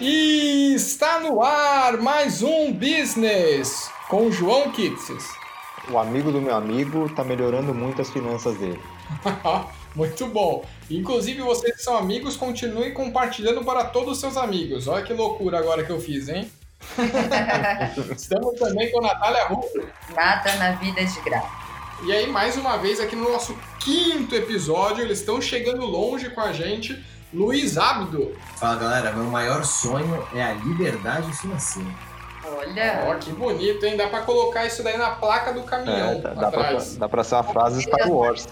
E está no ar mais um Business com João Kitses. O amigo do meu amigo tá melhorando muito as finanças dele. muito bom. Inclusive, vocês que são amigos, continuem compartilhando para todos os seus amigos. Olha que loucura agora que eu fiz, hein? Estamos também com a Natália Rubio. Nada na vida de graça. E aí, mais uma vez, aqui no nosso quinto episódio, eles estão chegando longe com a gente Luiz Abdo. Fala galera, meu maior sonho é a liberdade financeira. Olha. Ó, que bonito, hein? Dá pra colocar isso daí na placa do caminhão. É, dá, dá, pra, dá pra ser uma frase Star Wars.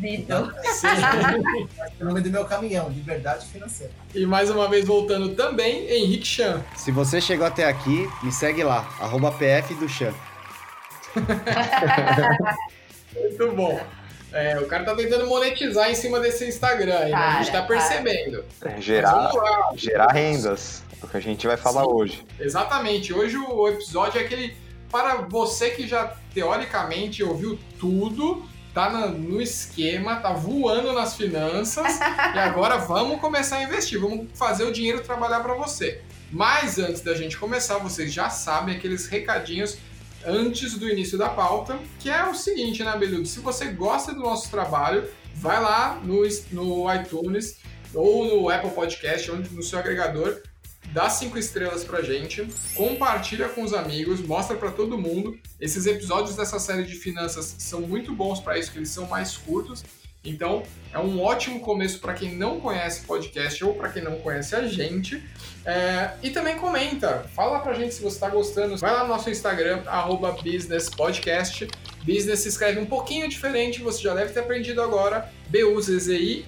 Sim. É o nome do meu caminhão, liberdade financeira. E mais uma vez voltando também, Henrique Chan. Se você chegou até aqui, me segue lá, arroba PF do Chan. Muito bom. É, o cara tá tentando monetizar em cima desse Instagram, aí, né? a gente tá percebendo. É, gerar, gerar rendas, é o que a gente vai falar Sim, hoje. Exatamente. Hoje o episódio é aquele para você que já teoricamente ouviu tudo, tá no esquema, tá voando nas finanças e agora vamos começar a investir, vamos fazer o dinheiro trabalhar para você. Mas antes da gente começar, vocês já sabem aqueles recadinhos antes do início da pauta, que é o seguinte, né, Beludo? Se você gosta do nosso trabalho, vai lá no, no iTunes ou no Apple Podcast, onde no seu agregador, dá cinco estrelas pra gente, compartilha com os amigos, mostra para todo mundo. Esses episódios dessa série de finanças são muito bons para isso, que eles são mais curtos. Então, é um ótimo começo para quem não conhece podcast ou para quem não conhece a gente. É, e também comenta, fala pra gente se você está gostando. Vai lá no nosso Instagram, businesspodcast. Business se escreve um pouquinho diferente, você já deve ter aprendido agora. B-U-Z-Z-I-N-E-S-S.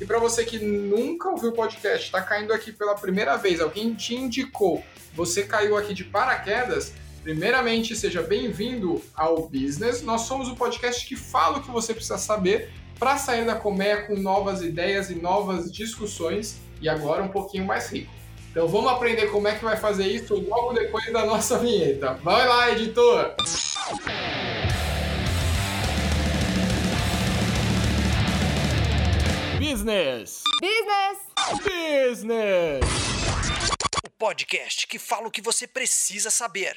E para você que nunca ouviu o podcast, está caindo aqui pela primeira vez, alguém te indicou, você caiu aqui de paraquedas, Primeiramente, seja bem-vindo ao Business. Nós somos o podcast que fala o que você precisa saber para sair da colmeia com novas ideias e novas discussões e agora um pouquinho mais rico. Então vamos aprender como é que vai fazer isso logo depois da nossa vinheta. Vai lá, editor! Business! Business! Business! Podcast que fala o que você precisa saber.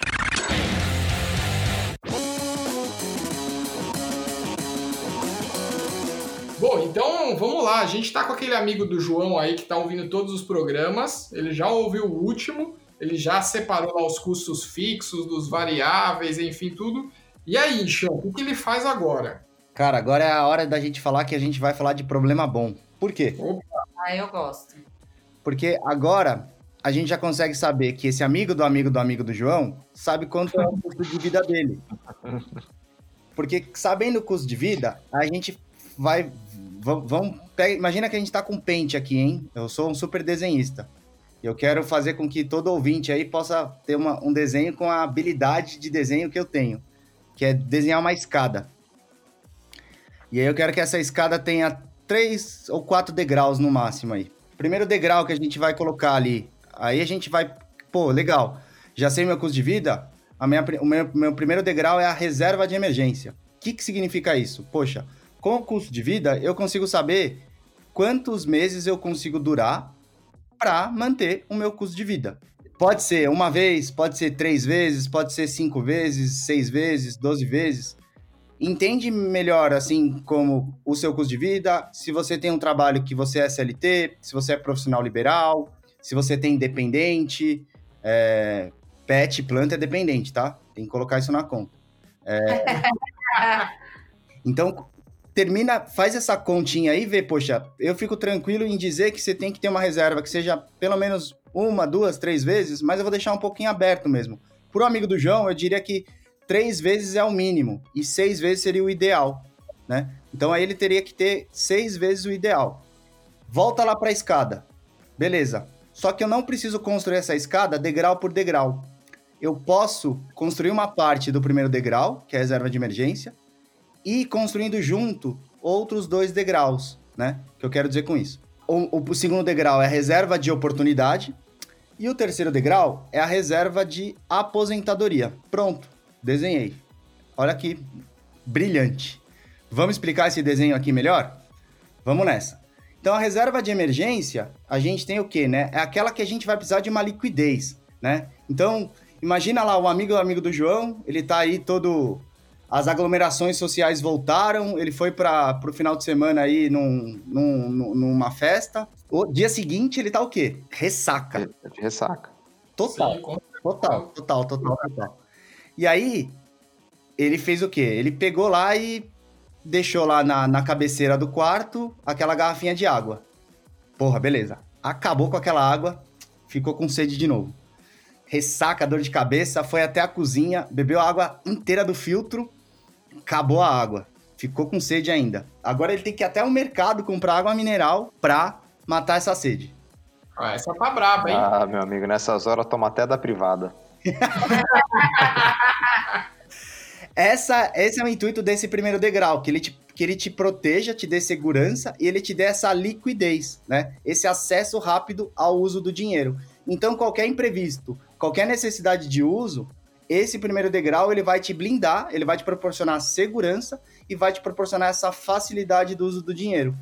Bom, então vamos lá. A gente está com aquele amigo do João aí que está ouvindo todos os programas. Ele já ouviu o último, ele já separou lá os custos fixos, dos variáveis, enfim, tudo. E aí, Chão, o que ele faz agora? Cara, agora é a hora da gente falar que a gente vai falar de problema bom. Por quê? Opa. Ah, eu gosto. Porque agora a gente já consegue saber que esse amigo do amigo do amigo do João sabe quanto é o custo de vida dele. Porque sabendo o custo de vida, a gente vai. Vamos, pega, imagina que a gente está com pente aqui, hein? Eu sou um super desenhista. Eu quero fazer com que todo ouvinte aí possa ter uma, um desenho com a habilidade de desenho que eu tenho, que é desenhar uma escada. E aí eu quero que essa escada tenha três ou quatro degraus no máximo aí. Primeiro degrau que a gente vai colocar ali Aí a gente vai, pô, legal. Já sei meu custo de vida. A minha, o meu, meu primeiro degrau é a reserva de emergência. O que, que significa isso? Poxa, com o custo de vida, eu consigo saber quantos meses eu consigo durar para manter o meu custo de vida. Pode ser uma vez, pode ser três vezes, pode ser cinco vezes, seis vezes, doze vezes. Entende melhor, assim, como o seu custo de vida, se você tem um trabalho que você é SLT, se você é profissional liberal, se você tem dependente, é, pet, planta é dependente, tá? Tem que colocar isso na conta. É, então, termina, faz essa continha aí e vê, poxa, eu fico tranquilo em dizer que você tem que ter uma reserva que seja pelo menos uma, duas, três vezes, mas eu vou deixar um pouquinho aberto mesmo. Por um amigo do João, eu diria que três vezes é o mínimo e seis vezes seria o ideal, né? Então aí ele teria que ter seis vezes o ideal. Volta lá para a escada. Beleza. Só que eu não preciso construir essa escada degrau por degrau. Eu posso construir uma parte do primeiro degrau, que é a reserva de emergência, e construindo junto outros dois degraus, né? Que eu quero dizer com isso. O, o, segundo degrau é a reserva de oportunidade e o terceiro degrau é a reserva de aposentadoria. Pronto, desenhei. Olha que brilhante. Vamos explicar esse desenho aqui melhor? Vamos nessa. Então a reserva de emergência, a gente tem o quê, né? É aquela que a gente vai precisar de uma liquidez, né? Então, imagina lá o amigo do amigo do João, ele tá aí todo as aglomerações sociais voltaram, ele foi para o final de semana aí num, num, numa festa. O dia seguinte ele tá o quê? Ressaca. De ressaca. Total. Sim, Total, total, total, total. E aí, ele fez o quê? Ele pegou lá e deixou lá na, na cabeceira do quarto aquela garrafinha de água. Porra, beleza. Acabou com aquela água, ficou com sede de novo. Ressaca, dor de cabeça, foi até a cozinha, bebeu a água inteira do filtro, acabou a água. Ficou com sede ainda. Agora ele tem que ir até o mercado comprar água mineral pra matar essa sede. Ah, essa tá braba, hein? Ah, meu amigo, nessas horas toma até da privada. Essa, esse é o intuito desse primeiro degrau, que ele, te, que ele te proteja, te dê segurança e ele te dê essa liquidez, né? Esse acesso rápido ao uso do dinheiro. Então, qualquer imprevisto, qualquer necessidade de uso, esse primeiro degrau ele vai te blindar, ele vai te proporcionar segurança e vai te proporcionar essa facilidade do uso do dinheiro.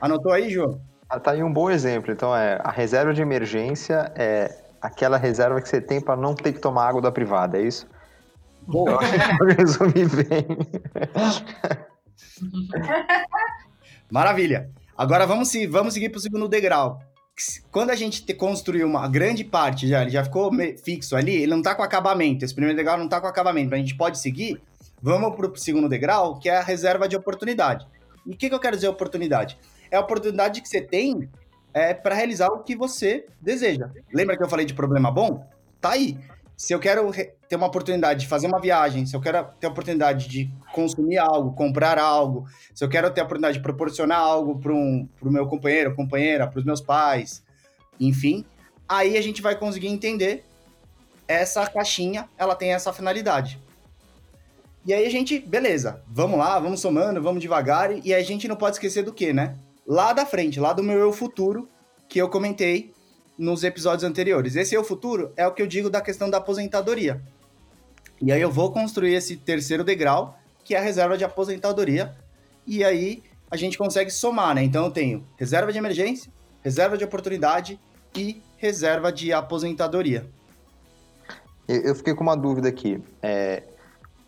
Anotou aí, João? Ah, Tá aí um bom exemplo. Então, é a reserva de emergência é aquela reserva que você tem para não ter que tomar água da privada, é isso? Boa. Eu resumi bem. Maravilha. Agora vamos, se- vamos seguir para o segundo degrau. Quando a gente te- construiu uma grande parte, já, ele já ficou fixo ali, ele não está com acabamento. Esse primeiro degrau não está com acabamento. A gente pode seguir. Vamos para o segundo degrau, que é a reserva de oportunidade. E o que, que eu quero dizer oportunidade? É a oportunidade que você tem é, para realizar o que você deseja. Lembra que eu falei de problema bom? Tá aí. Se eu quero ter uma oportunidade de fazer uma viagem, se eu quero ter a oportunidade de consumir algo, comprar algo, se eu quero ter a oportunidade de proporcionar algo para um, o meu companheiro, companheira, para os meus pais, enfim, aí a gente vai conseguir entender essa caixinha, ela tem essa finalidade. E aí a gente, beleza, vamos lá, vamos somando, vamos devagar, e a gente não pode esquecer do que, né? Lá da frente, lá do meu eu futuro, que eu comentei nos episódios anteriores. Esse eu futuro é o que eu digo da questão da aposentadoria. E aí eu vou construir esse terceiro degrau, que é a reserva de aposentadoria, e aí a gente consegue somar, né? Então eu tenho reserva de emergência, reserva de oportunidade e reserva de aposentadoria. Eu fiquei com uma dúvida aqui. É,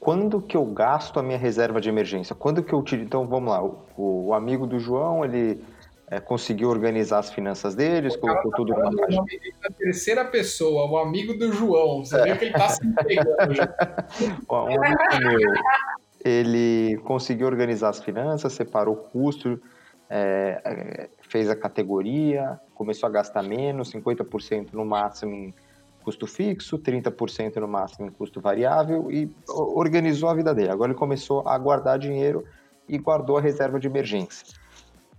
quando que eu gasto a minha reserva de emergência? Quando que eu tiro? Então, vamos lá. O, o amigo do João, ele é, conseguiu organizar as finanças deles, colocou tudo numa Falando o caixa. nome dele na terceira pessoa, o amigo do João. Você viu que ele tá se entregando Um amigo meu, ele conseguiu organizar as finanças, separou o custo, é, é, fez a categoria, começou a gastar menos, 50% no máximo em custo fixo, 30% no máximo em custo variável e organizou a vida dele. Agora ele começou a guardar dinheiro e guardou a reserva de emergência.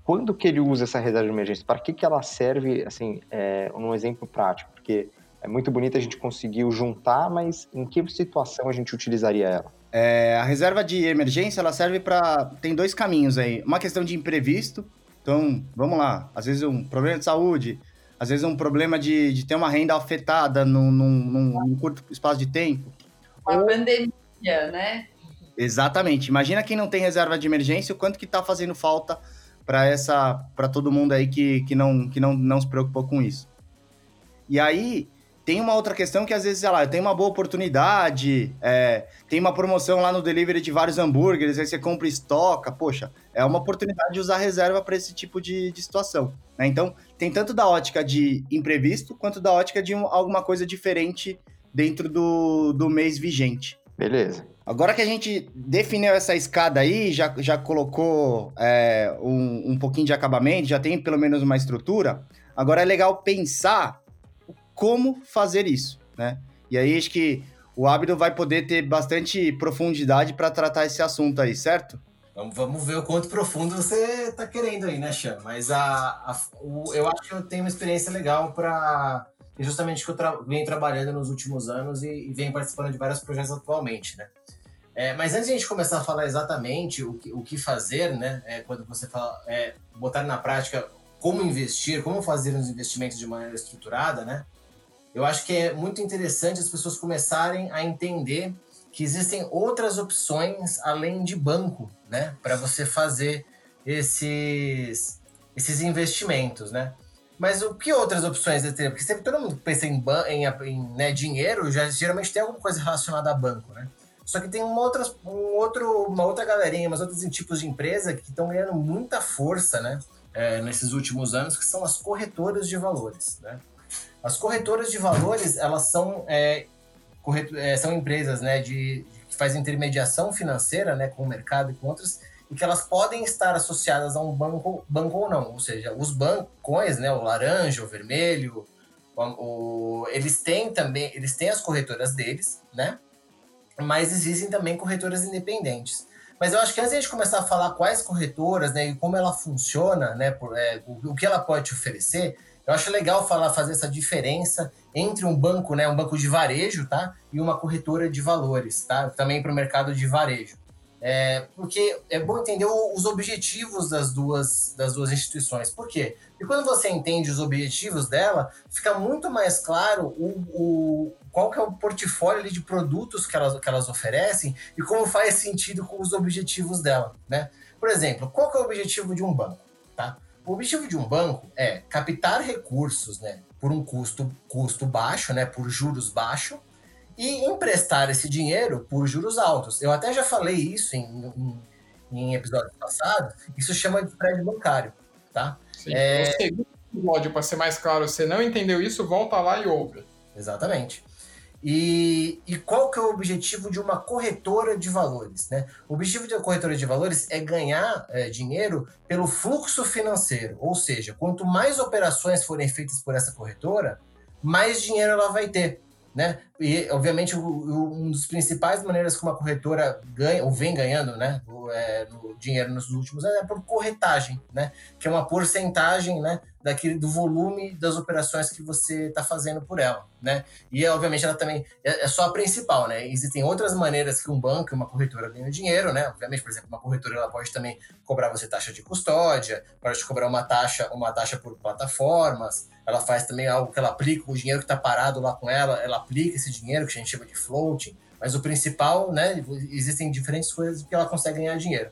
Quando que ele usa essa reserva de emergência? Para que, que ela serve, assim, é, um exemplo prático? Porque é muito bonito a gente conseguiu juntar, mas em que situação a gente utilizaria ela? É, a reserva de emergência, ela serve para tem dois caminhos aí. Uma questão de imprevisto. Então, vamos lá. Às vezes um problema de saúde, às vezes um problema de, de ter uma renda afetada num, num, num- num curto espaço de tempo. Uma pandemia, né? Exatamente. Imagina quem não tem reserva de emergência, o quanto que tá fazendo falta para essa para todo mundo aí que, que, não, que não, não se preocupou com isso. E aí tem uma outra questão que às vezes, sei lá, tem uma boa oportunidade, é, tem uma promoção lá no delivery de vários hambúrgueres, aí você compra e estoca, poxa, é uma oportunidade de usar reserva para esse tipo de, de situação. né? Então, tem tanto da ótica de imprevisto, quanto da ótica de um- alguma coisa diferente dentro do, do mês vigente. Beleza. Agora que a gente definiu essa escada aí, já, já colocou é, um, um pouquinho de acabamento, já tem pelo menos uma estrutura, agora é legal pensar como fazer isso, né? E aí acho que o Abdo vai poder ter bastante profundidade para tratar esse assunto aí, certo? Vamos, ver o quanto profundo você tá querendo aí, né, Chan? Mas a, a- o- eu acho que eu tenho uma experiência legal para justamente que eu tra venho trabalhando nos últimos anos e, e venho participando de vários projetos atualmente, né? É, mas antes de a gente começar a falar exatamente o que, o que fazer, né? é, quando você fala é, botar na prática como investir, como fazer os investimentos de maneira estruturada, né? Eu acho que é muito interessante as pessoas começarem a entender que existem outras opções além de banco, né, para você fazer esses esses investimentos, né? Mas o que outras opções ele teria? Porque sempre todo mundo pensa em, em, em né, dinheiro, já geralmente tem alguma coisa relacionada a banco, né? Só que tem uma outra, um outro, uma outra galerinha, umas outros tipos de empresa que estão ganhando muita força, né? É, nesses últimos anos, que são as corretoras de valores, né? As corretoras de valores, elas são, é, é, são empresas, né, de, que fazem intermediação financeira, né, com o mercado e com outras, e que elas podem estar associadas a um banco, banco ou não. Ou seja, os bancos, né, o laranja, o vermelho, o, o, eles têm também, eles têm as corretoras deles, né? Mas existem também corretoras independentes. Mas eu acho que antes de a gente começar a falar quais corretoras, né, e como ela funciona, né, por, é, o, o que ela pode te oferecer, eu acho legal falar, fazer essa diferença entre um banco, né, um banco de varejo, tá, e uma corretora de valores, tá, também para o mercado de varejo. É, porque é bom entender os objetivos das duas, das duas instituições. Por quê? Porque quando você entende os objetivos dela, fica muito mais claro o, o qual que é o portfólio de produtos que elas, que elas oferecem e como faz sentido com os objetivos dela. Né? Por exemplo, qual que é o objetivo de um banco? Tá? O objetivo de um banco é captar recursos né, por um custo, custo baixo, né, por juros baixos, e emprestar esse dinheiro por juros altos. Eu até já falei isso em, em, em episódios passados, isso chama de spread bancário, tá? Sim, é... O segundo episódio, para ser mais claro, você não entendeu isso, volta lá e ouve. Exatamente. E, e, qual que é o objetivo de uma corretora de valores? Né? O objetivo de uma corretora de valores é ganhar é, dinheiro pelo fluxo financeiro, ou seja, quanto mais operações forem feitas por essa corretora, mais dinheiro ela vai ter né? E, obviamente, o, o, um dos principais maneiras que uma corretora ganha, ou vem ganhando, né, o, é, no dinheiro nos últimos anos é por corretagem, né? Que é uma porcentagem, né, daquele, do volume das operações que você está fazendo por ela, né? E, obviamente, ela também é, é, só a principal, né? Existem outras maneiras que um banco e uma corretora ganham dinheiro, né? Obviamente, por exemplo, uma corretora ela pode também cobrar você taxa de custódia, pode te cobrar uma taxa, uma taxa por plataformas, ela faz também algo que ela aplica o dinheiro que está parado lá com ela, ela aplica esse dinheiro que a gente chama de floating, mas o principal, né, existem diferentes coisas que ela consegue ganhar dinheiro.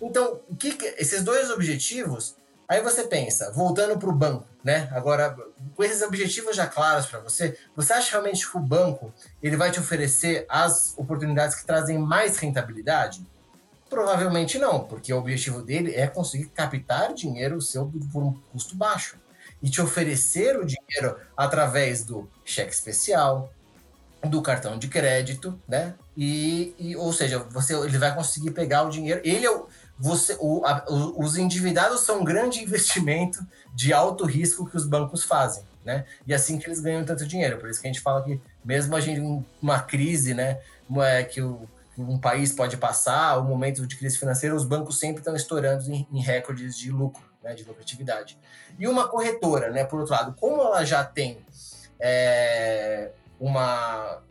Então, o que, que esses dois objetivos, aí você pensa, voltando para o banco, né? Agora, com esses objetivos já claros para você, você acha realmente que o banco ele vai te oferecer as oportunidades que trazem mais rentabilidade? Provavelmente não, porque o objetivo dele é conseguir captar dinheiro seu por um custo baixo e te oferecer o dinheiro através do cheque especial, do cartão de crédito, né? E, e ou seja, você ele vai conseguir pegar o dinheiro. Ele é o, você, o, a, os endividados são um grande investimento de alto risco que os bancos fazem, né? E assim que eles ganham tanto dinheiro. Por isso que a gente fala que mesmo a gente uma crise, né, é que o, um país pode passar, o momento de crise financeira, os bancos sempre estão estourando em, em recordes de lucro, né, de lucratividade. E uma corretora, né, por outro lado, como ela já tem é, uma.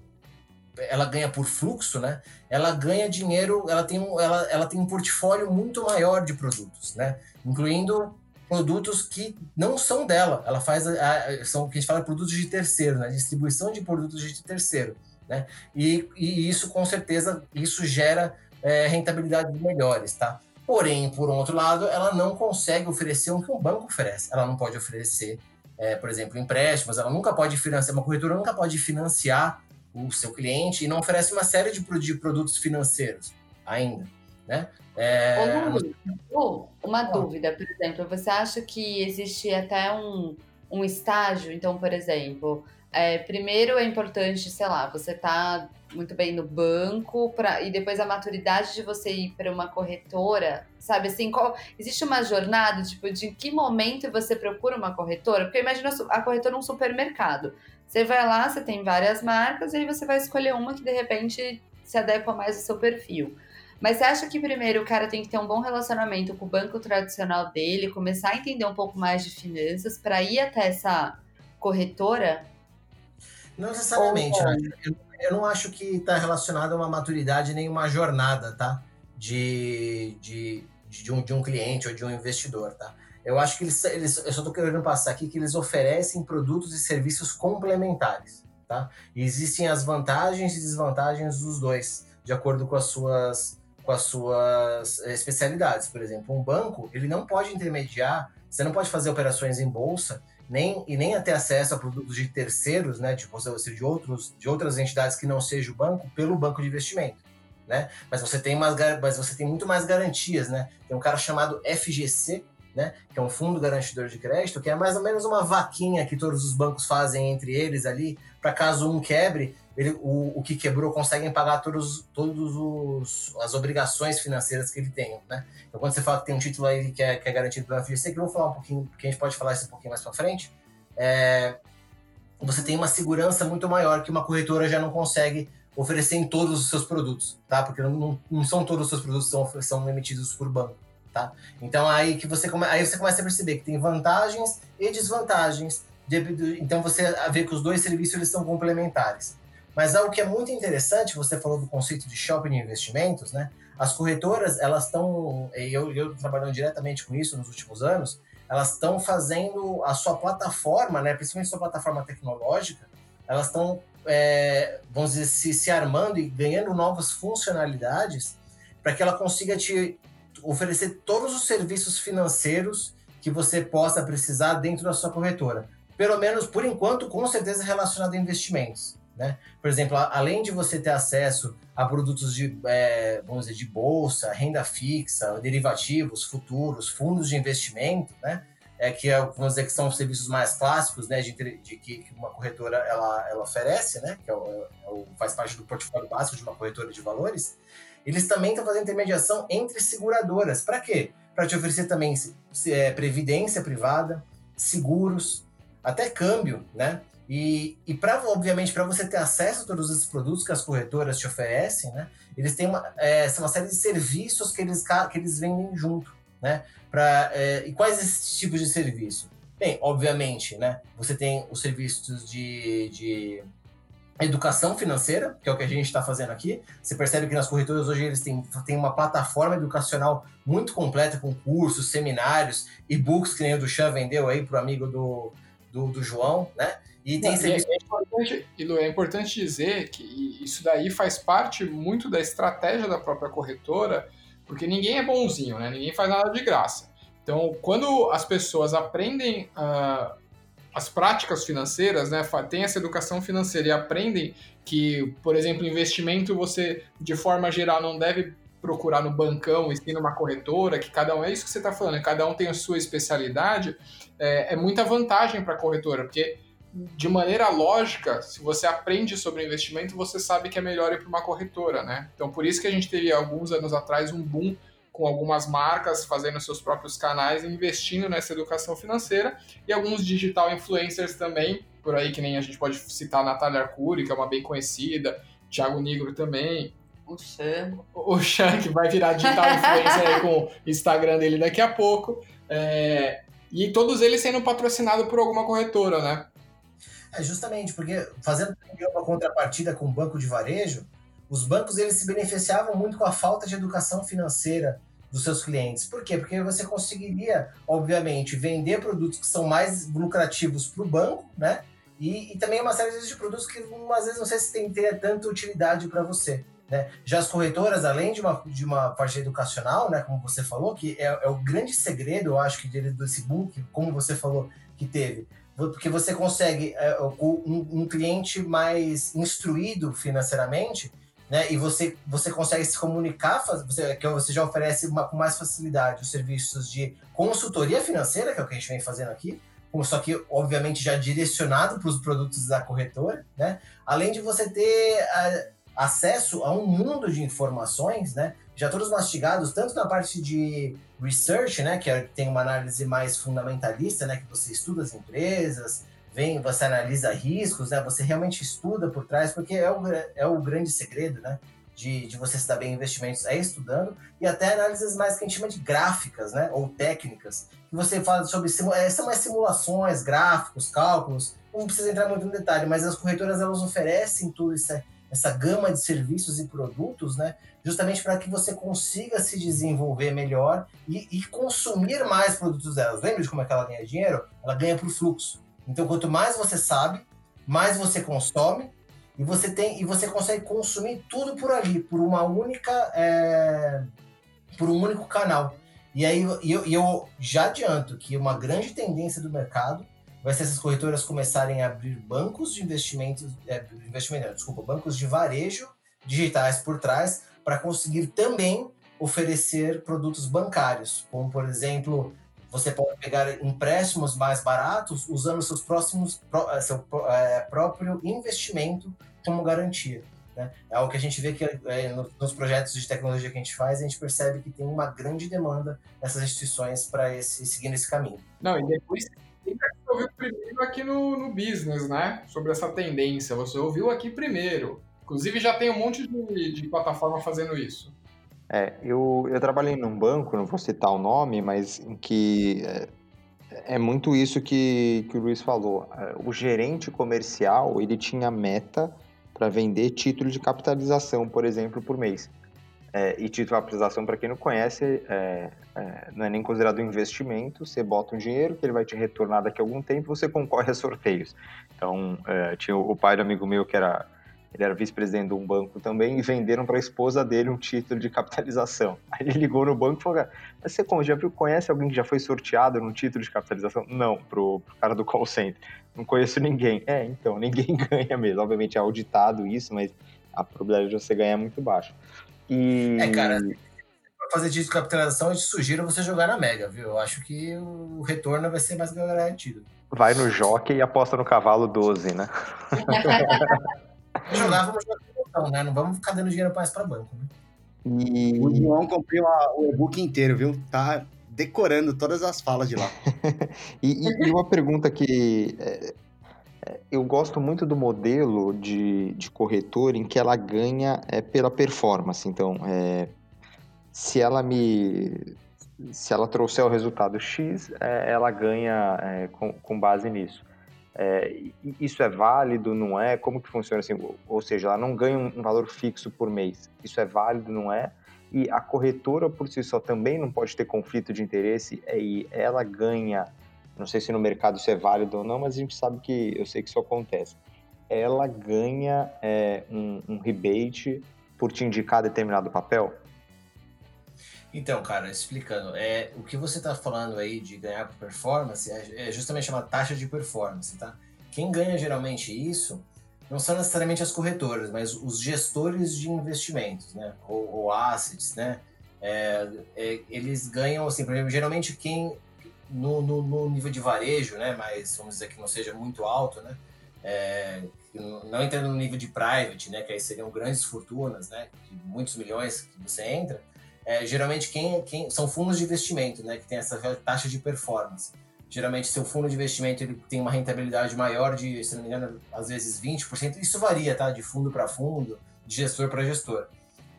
Ela ganha por fluxo, né? Ela ganha dinheiro, ela tem, um, ela, ela tem um portfólio muito maior de produtos, né? Incluindo produtos que não são dela. Ela faz a, a, são o que a gente fala produtos de terceiro, né? Distribuição de produtos de terceiro, né? E, e isso com certeza isso gera é, melhores, tá? Porém, por outro lado, ela não consegue oferecer o que um banco oferece. Ela não pode oferecer, é, por exemplo, empréstimos, ela nunca pode financiar, uma corretora nunca pode financiar o seu cliente e não oferece uma série de produtos financeiros ainda, né? É... Ô, uma dúvida, por exemplo, você acha que existe até um, um estágio, então, por exemplo, é, primeiro é importante, sei lá, você tá muito bem no banco pra, e depois a maturidade de você ir para uma corretora, sabe assim, qual, existe uma jornada, tipo, de que momento você procura uma corretora? Porque imagina a corretora um supermercado. Você vai lá, você tem várias marcas e aí você vai escolher uma que de repente se adequa mais ao seu perfil. Mas você acha que primeiro o cara tem que ter um bom relacionamento com o banco tradicional dele, começar a entender um pouco mais de finanças para ir até essa corretora? Não necessariamente, né? eu, eu, não acho que está relacionado a uma maturidade nem uma jornada, tá? De, de, de, um, de um cliente ou de um investidor, tá? Eu acho que eles, eles eu só estou querendo passar aqui que eles oferecem produtos e serviços complementares, tá? E existem as vantagens e desvantagens dos dois, de acordo com as suas, com as suas eh, especialidades. Por exemplo, um banco, ele não pode intermediar, você não pode fazer operações em bolsa, nem, e nem ter acesso a produtos de terceiros, né, tipo, seja, de, outros, de outras entidades que não seja o banco, pelo banco de investimento. Né? Mas você tem mais, mas você tem muito mais garantias, né? Tem um cara chamado FGC, né? Que é um fundo garantidor de crédito, que é mais ou menos uma vaquinha que todos os bancos fazem entre eles ali, para caso um quebre, ele, o, o que quebrou conseguem pagar todos, todos os, as obrigações financeiras que ele tem, né? Então, quando você fala que tem um título aí que é, que é garantido pela FGC, que eu vou falar um pouquinho, porque a gente pode falar isso um pouquinho mais para frente, é, você tem uma segurança muito maior que uma corretora já não consegue oferecer em todos os seus produtos, tá? Porque não, não são todos os seus produtos que são, são emitidos por banco, tá? Então aí que você come, aí você começa a perceber que tem vantagens e desvantagens. De, de, então você vê que os dois serviços eles são complementares. Mas algo que é muito interessante, você falou do conceito de shopping de investimentos, né? As corretoras, elas estão, eu, eu trabalhando diretamente com isso nos últimos anos, elas estão fazendo a sua plataforma, né, principalmente sua plataforma tecnológica, elas estão, é, vamos dizer, se, se armando e ganhando novas funcionalidades para que ela consiga te oferecer todos os serviços financeiros que você possa precisar dentro da sua corretora. Pelo menos, por enquanto, com certeza relacionado a investimentos. Né? Por exemplo, além de você ter acesso a produtos de, é, vamos dizer, de bolsa, renda fixa, derivativos, futuros, fundos de investimento, né? É que é, vamos dizer que são os serviços mais clássicos, né, de, de que uma corretora ela, ela oferece, né, que é o, é o, faz parte do portfólio básico de uma corretora de valores. Eles também estão fazendo intermediação entre seguradoras. Para quê? Para te oferecer também é, previdência privada, seguros, até câmbio, né? E, e para, obviamente, para você ter acesso a todos esses produtos que as corretoras te oferecem, né, eles têm uma, é, uma série de serviços que eles, que eles vendem junto. Né, pra, é, e quais esses tipos de serviço? Bem, obviamente, né, você tem os serviços de, de educação financeira, que é o que a gente está fazendo aqui. Você percebe que nas corretoras hoje eles têm, têm uma plataforma educacional muito completa, com cursos, seminários, e-books, que nem o do vendeu aí para o amigo do, do, do João, né? E tem serviço... é, importante, Lu, é importante dizer que isso daí faz parte muito da estratégia da própria corretora, porque ninguém é bonzinho, né? Ninguém faz nada de graça. Então, quando as pessoas aprendem uh, as práticas financeiras, né, tem essa educação financeira e aprendem que, por exemplo, investimento você, de forma geral, não deve procurar no bancão e sim numa corretora, que cada um, é isso que você está falando, cada um tem a sua especialidade, é, é muita vantagem para a corretora, porque de maneira lógica, se você aprende sobre investimento, você sabe que é melhor ir para uma corretora, né? Então, por isso que a gente teve alguns anos atrás um boom com algumas marcas fazendo seus próprios canais investindo nessa educação financeira e alguns digital influencers também, por aí que nem a gente pode citar a Natália Arcuri, que é uma bem conhecida, Thiago Negro também. O Chan. O Chan, que vai virar digital influencer com o Instagram dele daqui a pouco. É... E todos eles sendo patrocinados por alguma corretora, né? É justamente porque fazendo uma contrapartida com o banco de varejo, os bancos eles se beneficiavam muito com a falta de educação financeira dos seus clientes. Por quê? Porque você conseguiria, obviamente, vender produtos que são mais lucrativos para o banco, né? E, e, também uma série de produtos que às vezes não sei se tem ter tanta utilidade para você. Né? Já as corretoras, além de uma, de uma parte educacional, né, como você falou, que é, é o grande segredo, eu acho, que desse book, como você falou, que teve, porque você consegue é, um, um, cliente mais instruído financeiramente, né? E você, você consegue se comunicar, você, que você já oferece uma, com mais facilidade os serviços de consultoria financeira, que é o que a gente vem fazendo aqui, só que obviamente já direcionado para os produtos da corretora, né? Além de você ter a, acesso a um mundo de informações, né? Já todos mastigados, tanto na parte de research, né? Que é, tem uma análise mais fundamentalista, né? Que você estuda as empresas, vem, você analisa riscos, né? Você realmente estuda por trás, porque é o, é o grande segredo, né? De, de você dar bem em investimentos é estudando, e até análises mais que a gente chama de gráficas, né? Ou técnicas, que você fala sobre, é, são mais simulações, gráficos, cálculos, não precisa entrar muito no detalhe, mas as corretoras elas oferecem tudo isso essa gama de serviços e produtos, né? Justamente para que você consiga se desenvolver melhor e, e, consumir mais produtos delas. Lembra de como é que ela ganha dinheiro? Ela ganha por fluxo. Então, quanto mais você sabe, mais você consome E você tem e você consegue consumir tudo por ali, por uma única, é, por um único canal. E aí eu, eu já adianto que uma grande tendência do mercado vai ser essas corretoras começarem a abrir bancos de investimentos, é, investimento, desculpa, bancos de varejo digitais por trás para conseguir também oferecer produtos bancários, como por exemplo, você pode pegar empréstimos mais baratos usando seus próximos eh, seu é, próprio investimento como garantia. Né? É algo que a gente vê que é, nos projetos de tecnologia que a gente faz, a gente percebe que tem uma grande demanda dessas instituições para esse, seguir esse caminho. Não, e depois ouviu primeiro aqui no, no business, né? Sobre essa tendência. Você ouviu aqui primeiro. Inclusive já tem um monte de, de plataforma fazendo isso. É, eu, eu trabalhei num banco, não vou citar o nome, mas que é, é muito isso que, que o Luiz falou. É, o gerente comercial, ele tinha meta para vender título de capitalização, por exemplo, por mês. É, e capitalização, para quem não conhece, é, é, não é nem considerado um investimento. Você bota um dinheiro que ele vai te retornar daqui a algum tempo você concorre a sorteios. Então, é, tinha o pai do amigo meu que era ele era vice-presidente de um banco também, e venderam para a esposa dele um título de capitalização. Aí ele ligou no banco e falou: Mas você já viu, conhece alguém que já foi sorteado num título de capitalização? Não, pro, pro cara do call center. Não conheço ninguém. É, então, ninguém ganha mesmo. Obviamente é auditado isso, mas a probabilidade de você ganhar é muito baixa. E... É, cara, para fazer de capitalização, eu te sugiro você jogar na Mega, viu? Eu acho que o retorno vai ser mais garantido. Vai no jockey e aposta no cavalo 12, né? jogar, vamos jogar com né? Não vamos ficar dando dinheiro mais para banco, né? E... O João comprou o e-book inteiro, viu? Tá decorando todas as falas de lá. e, e, uma pergunta que é, eu gosto muito do modelo de, de corretor em que ela ganha é, pela performance. Então, é, se ela me se ela trouxer o resultado X, é, ela ganha é, com, com base nisso. É, isso é válido, não é? Como que funciona assim? Ou seja, ela não ganha um valor fixo por mês. Isso é válido, não é? E a corretora por si só também não pode ter conflito de interesse e ela ganha, não sei se no mercado isso é válido ou não, mas a gente sabe que, eu sei que isso acontece. Ela ganha é, um, um rebate por te indicar determinado papel? Então, cara, explicando, é, o que você está falando aí de ganhar por performance é, é justamente uma taxa de performance, tá? Quem ganha geralmente isso não são necessariamente as corretoras, mas os gestores de investimentos, né? Ou, ou assets, né? É, é, eles ganham, assim, por exemplo, geralmente quem no, no, no, nível de varejo, né? Mas vamos dizer que não seja muito alto, né? É, não entrando no nível de private, né? Que aí seriam grandes fortunas, né? muitos milhões que você entra é, geralmente quem, quem são fundos de investimento, né, que tem essa taxa de performance. Geralmente, seu fundo de investimento ele tem uma rentabilidade maior de, se não me engano, às vezes 20%. Isso varia, tá? De fundo para fundo, de gestor para gestor.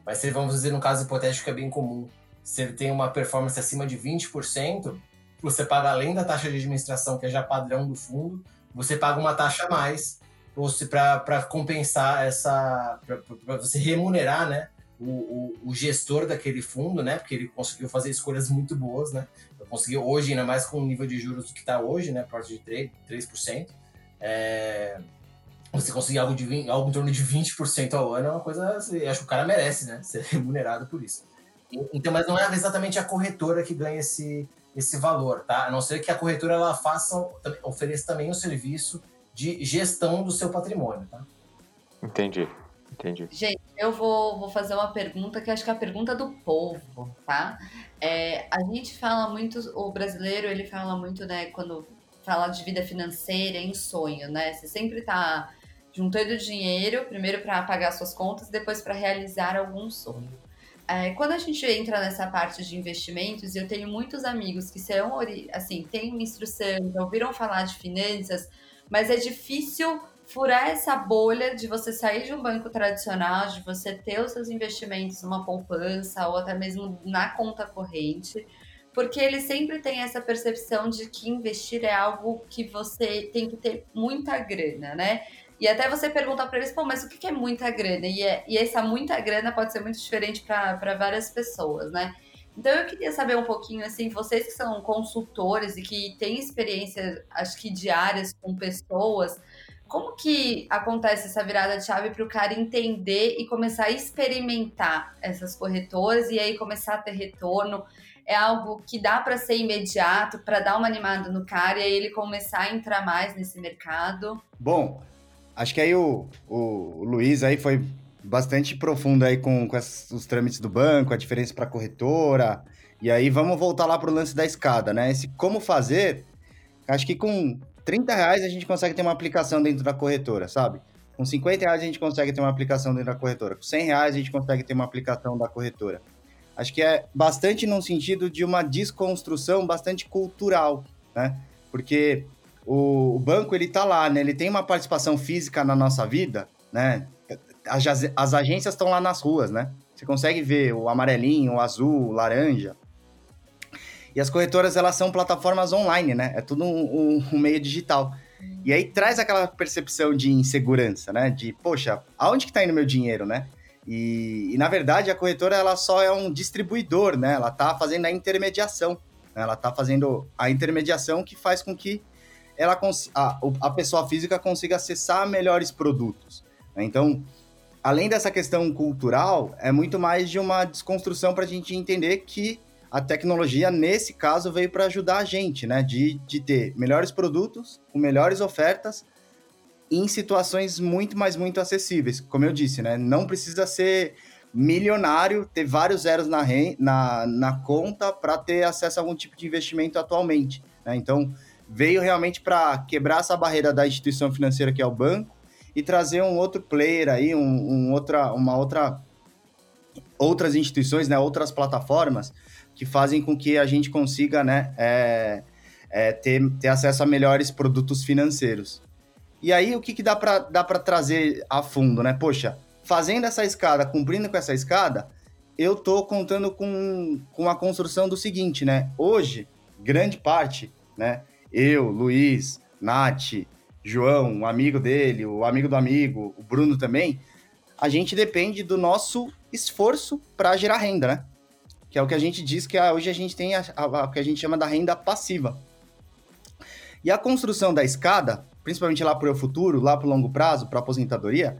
Mas se vamos dizer um caso hipotético que é bem comum, se ele tem uma performance acima de 20%, você paga além da taxa de administração, que é já padrão do fundo, você paga uma taxa a mais para compensar essa. para você remunerar né, o, o, o, gestor daquele fundo, né? Porque ele conseguiu fazer escolhas muito boas, né? Conseguiu hoje, ainda mais com o nível de juros que está hoje, né? Parte de 3%, 3% é, você conseguir algo, de, algo em torno de 20% ao ano é uma coisa. Assim, acho que o cara merece, né? Ser remunerado por isso. Então, mas não é exatamente a corretora que ganha esse, esse valor, tá? A não ser que a corretora ela faça, ofereça também o um serviço de gestão do seu patrimônio, tá? Entendi. Entendi. Gente, eu vou, vou fazer uma pergunta que acho que é a pergunta do povo, tá? É, a gente fala muito, o brasileiro, ele fala muito, né, quando fala de vida financeira em sonho, né? Você sempre tá juntando dinheiro, primeiro para pagar suas contas, depois para realizar algum sonho. É, quando a gente entra nessa parte de investimentos, eu tenho muitos amigos que são, assim, têm instrução, já ouviram falar de finanças, mas é difícil furar essa bolha de você sair de um banco tradicional, de você ter os seus investimentos numa poupança ou até mesmo na conta corrente, porque ele sempre tem essa percepção de que investir é algo que você tem que ter muita grana, né? E até você pergunta para eles, pô, mas o que é muita grana? E, é, e essa muita grana pode ser muito diferente para várias pessoas, né? Então eu queria saber um pouquinho, assim, vocês que são consultores e que têm experiência, acho que diárias com pessoas, Como que acontece essa virada de chave para o cara entender e começar a experimentar essas corretoras e aí começar a ter retorno? É algo que dá para ser imediato, para dar uma animada no cara e aí ele começar a entrar mais nesse mercado? Bom, acho que aí o, o Luiz aí foi bastante profundo aí com, com os trâmites do banco, a diferença para corretora. E aí vamos voltar lá para o lance da escada, né? Esse como fazer, acho que com 30 reais a gente consegue ter uma aplicação dentro da corretora, sabe? Com 50 reais a gente consegue ter uma aplicação dentro da corretora. Com 100 reais a gente consegue ter uma aplicação da corretora. Acho que é bastante no sentido de uma desconstrução bastante cultural, né? Porque o, o banco, ele tá lá, né? Ele tem uma participação física na nossa vida, né? As, as agências estão lá nas ruas, né? Você consegue ver o amarelinho, o azul, o laranja. E as corretoras, elas são plataformas online, né? É tudo um, um, um meio digital. E aí traz aquela percepção de insegurança, né? De, poxa, aonde que tá indo meu dinheiro, né? E, e, na verdade a corretora ela só é um distribuidor, né? Ela tá fazendo a intermediação. Né? Ela tá fazendo a intermediação que faz com que ela a, a pessoa física consiga acessar melhores produtos. Né? Então, além dessa questão cultural, é muito mais de uma desconstrução para a gente entender que a tecnologia, nesse caso, veio para ajudar a gente, né? De, de ter melhores produtos, com melhores ofertas, em situações muito, mais muito acessíveis. Como eu disse, né? Não precisa ser milionário, ter vários zeros na, na, na conta para ter acesso a algum tipo de investimento atualmente. Né? Então, veio realmente para quebrar essa barreira da instituição financeira que é o banco e trazer um outro player aí, um, um outra, uma outra outras instituições, né, outras plataformas que fazem com que a gente consiga né, é, é, ter, ter acesso a melhores produtos financeiros. E aí, o que, que dá para dá trazer a fundo, né? Poxa, fazendo essa escada, cumprindo com essa escada, eu tô contando com, com a construção do seguinte, né? Hoje, grande parte, né? Eu, Luiz, Nath, João, um amigo dele, o amigo do amigo, o Bruno também, a gente depende do nosso esforço para gerar renda, né? que é o que a gente diz que hoje a gente tem a, a, que a gente chama da renda passiva. E a construção da escada, principalmente lá para o futuro, lá para o longo prazo, para a aposentadoria,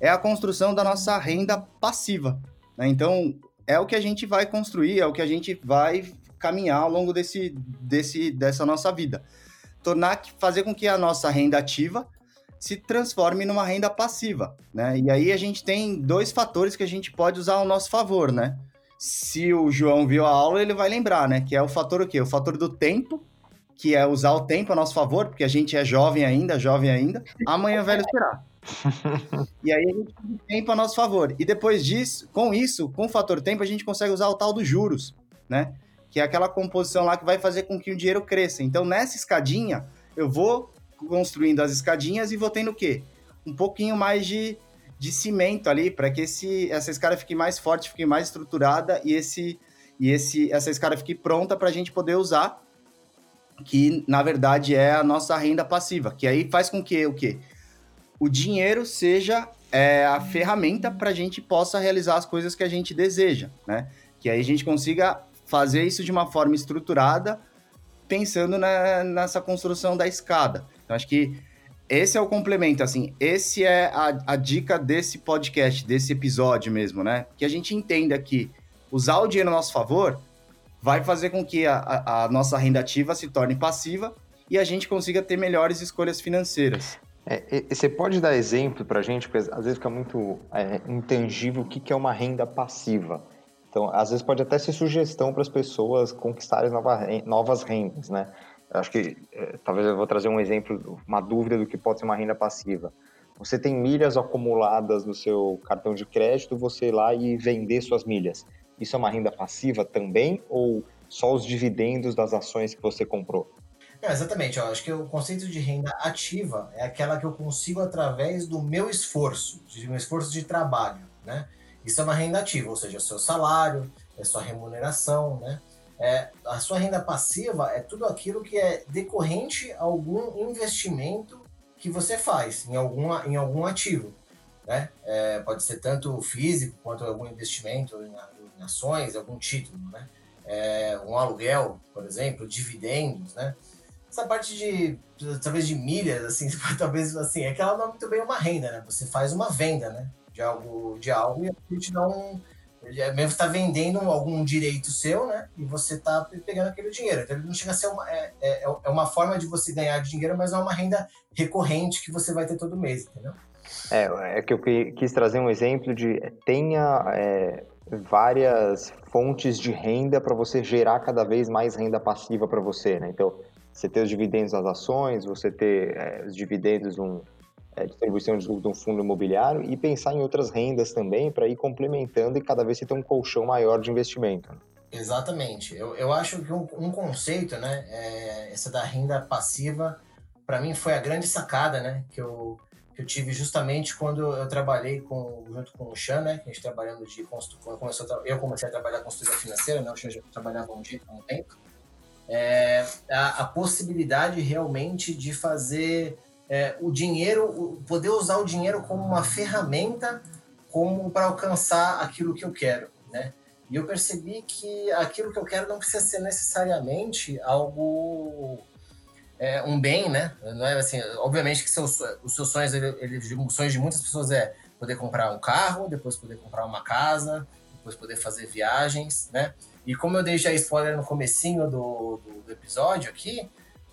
é a construção da nossa renda passiva. Né? Então, é o que a gente vai construir, é o que a gente vai caminhar ao longo desse, desse, dessa nossa vida. Tornar, fazer com que a nossa renda ativa se transforme numa renda passiva, né? E aí a gente tem dois fatores que a gente pode usar ao nosso favor, né? se o João viu a aula, ele vai lembrar, né? Que é o fator o quê? O fator do tempo, que é usar o tempo a nosso favor, porque a gente é jovem ainda, jovem ainda. Amanhã velho será. e aí a gente tem tempo a nosso favor. E depois disso, com isso, com o fator tempo, a gente consegue usar o tal dos juros, né? Que é aquela composição lá que vai fazer com que o dinheiro cresça. Então, nessa escadinha, eu vou construindo as escadinhas e vou tendo o quê? Um pouquinho mais de de cimento ali para que esse, essa escada fique mais forte, fique mais estruturada e esse e esse essa escada fique pronta para a gente poder usar, que na verdade é a nossa renda passiva, que aí faz com que o que o dinheiro seja é, a ferramenta para a gente possa realizar as coisas que a gente deseja, né? Que aí a gente consiga fazer isso de uma forma estruturada, pensando na, nessa construção da escada. Então acho que esse é o complemento, assim, esse é a, a dica desse podcast, desse episódio mesmo, né? Que a gente entenda que usar o dinheiro a nosso favor vai fazer com que a, a, nossa renda ativa se torne passiva e a gente consiga ter melhores escolhas financeiras. É, você pode dar exemplo para a gente, porque às vezes fica muito é, intangível o que, que é uma renda passiva. Então, às vezes pode até ser sugestão para as pessoas conquistarem nova, novas rendas, né? acho que é, talvez eu vou trazer um exemplo, uma dúvida do que pode ser uma renda passiva. Você tem milhas acumuladas no seu cartão de crédito, você ir lá e vender suas milhas. Isso é uma renda passiva também ou só os dividendos das ações que você comprou? Não, exatamente. Eu acho que o conceito de renda ativa é aquela que eu consigo através do meu esforço, de um esforço de trabalho, né? Isso é uma renda ativa, ou seja, seu salário, é sua remuneração, né? É, a sua renda passiva é tudo aquilo que é decorrente a algum investimento que você faz em, alguma, em algum ativo. Né? É, pode ser tanto físico quanto algum investimento em, em ações, algum título. Né? É, um aluguel, por exemplo, dividendos. Né? essa parte de, talvez de milhas, assim, talvez, assim, é que ela não é muito bem uma renda, né? Você faz uma venda, né? De algo, de algo e a gente um... É, mesmo está vendendo algum direito seu, né? E você está pegando aquele dinheiro. Então, ele não chega a ser uma... É, é, é uma forma de você ganhar dinheiro, mas é uma renda recorrente que você vai ter todo mês, entendeu? É, é que eu quis trazer um exemplo de tenha é, várias fontes de renda para você gerar cada vez mais renda passiva para você, né? Então, você ter os dividendos das ações, você ter é, os dividendos de um, é, distribuição de, um fundo imobiliário e pensar em outras rendas também para ir complementando e cada vez você ter um colchão maior de investimento. Né? Exatamente. Eu, eu acho que um, um conceito, né, é, essa da renda passiva, para mim foi a grande sacada, né, que eu, que eu tive justamente quando eu trabalhei com, junto com o Chan, né, que a gente trabalhando de construção, eu comecei a trabalhar com construção financeira, né, o Chan já trabalhava um dia um tempo, é, a, a possibilidade realmente de fazer é, o dinheiro, poder usar o dinheiro como uma ferramenta como para alcançar aquilo que eu quero, né? E eu percebi que aquilo que eu quero não precisa ser necessariamente algo é, um bem, né? Não é assim, obviamente que seus, os seus sonhos, ele, ele, os sonhos de muitas pessoas é poder comprar um carro, depois poder comprar uma casa, depois poder fazer viagens, né? E como eu dei já spoiler no comecinho do, do, do episódio aqui,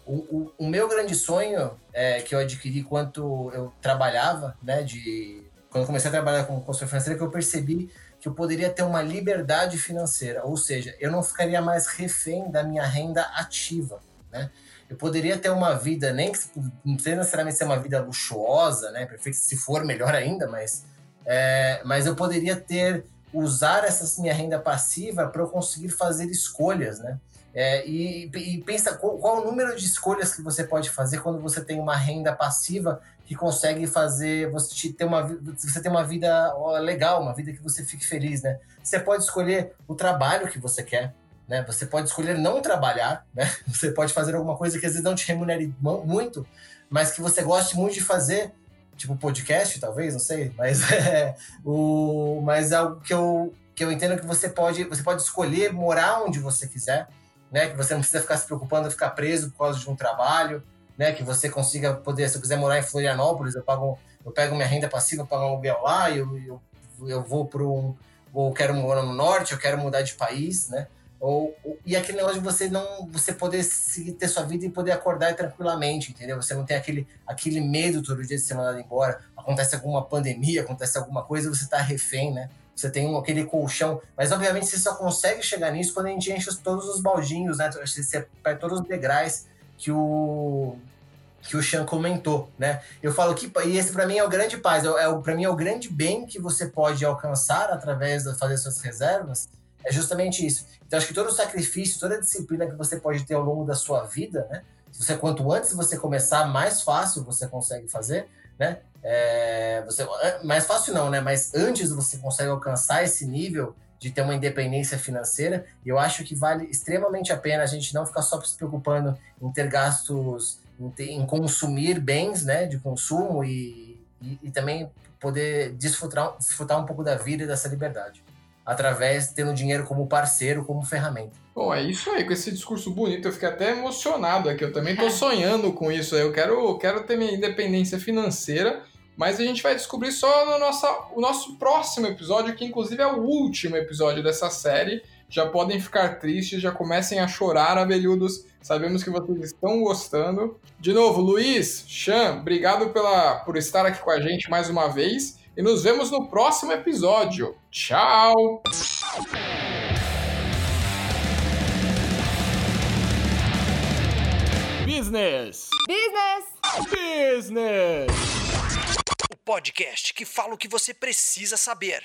o, o, o, meu grande sonho é, que eu adquiri enquanto eu trabalhava, né, de quando comecei a trabalhar com consultoria financeira, que eu percebi que eu poderia ter uma liberdade financeira, ou seja, eu não ficaria mais refém da minha renda ativa, né? Eu poderia ter uma vida, nem que não precisa necessariamente ser uma vida luxuosa, né? Perfeito, se for melhor ainda, mas é, mas eu poderia ter usar essa minha renda passiva para eu conseguir fazer escolhas, né? É, e, e, pensa qual, qual, o número de escolhas que você pode fazer quando você tem uma renda passiva que consegue fazer você ter uma, você ter uma vida legal, uma vida que você fique feliz, né? Você pode escolher o trabalho que você quer, né? Você pode escolher não trabalhar, né? Você pode fazer alguma coisa que às vezes não te remunere muito, mas que você goste muito de fazer, tipo podcast, talvez, não sei, mas é o, mas é algo que eu que eu entendo que você pode, você pode escolher morar onde você quiser né? Que você não precisa ficar se preocupando, ficar preso por causa de um trabalho, né? Que você consiga poder, se eu quiser morar em Florianópolis, eu pago, eu pego minha renda passiva, pago um aluguel lá, eu, eu, eu vou para um, ou quero morar no norte, eu quero mudar de país, né? Ou, ou, e aquele negócio de você não você poder seguir, ter sua vida e poder acordar tranquilamente, entendeu? Você não tem aquele, aquele medo todo dia de ser mandado embora. Acontece alguma pandemia, acontece alguma coisa, você tá refém, né? Você tem aquele colchão, mas obviamente você só consegue chegar nisso quando a gente enche todos os baldinhos, né? Você pega todos os degraus que o que o Chan comentou, né? Eu falo que e esse para mim é o grande paz, é, é para mim é o grande bem que você pode alcançar através de fazer suas reservas, é justamente isso. Então acho que todo o sacrifício, toda a disciplina que você pode ter ao longo da sua vida, né? Você quanto antes você começar, mais fácil você consegue fazer, né? É, você, mais fácil não, né? Mas antes você consegue alcançar esse nível de ter uma independência financeira, eu acho que vale extremamente a pena a gente não ficar só se preocupando em ter gastos, em, ter, em consumir bens né, de consumo e, e, e, também poder desfrutar, desfrutar um pouco da vida e dessa liberdade, através de tendo dinheiro como parceiro, como ferramenta. Bom, é isso aí, com esse discurso bonito, eu fiquei até emocionado aqui, eu também estou sonhando com isso, eu quero, quero ter minha independência financeira, mas a gente vai descobrir só no nossa, o nosso próximo episódio, que inclusive é o último episódio dessa série. Já podem ficar tristes, já comecem a chorar, abelhudos. Sabemos que vocês estão gostando. De novo, Luiz, Chan, obrigado pela, por estar aqui com a gente mais uma vez. E nos vemos no próximo episódio. Tchau! Business! Business! Business! Podcast que fala o que você precisa saber.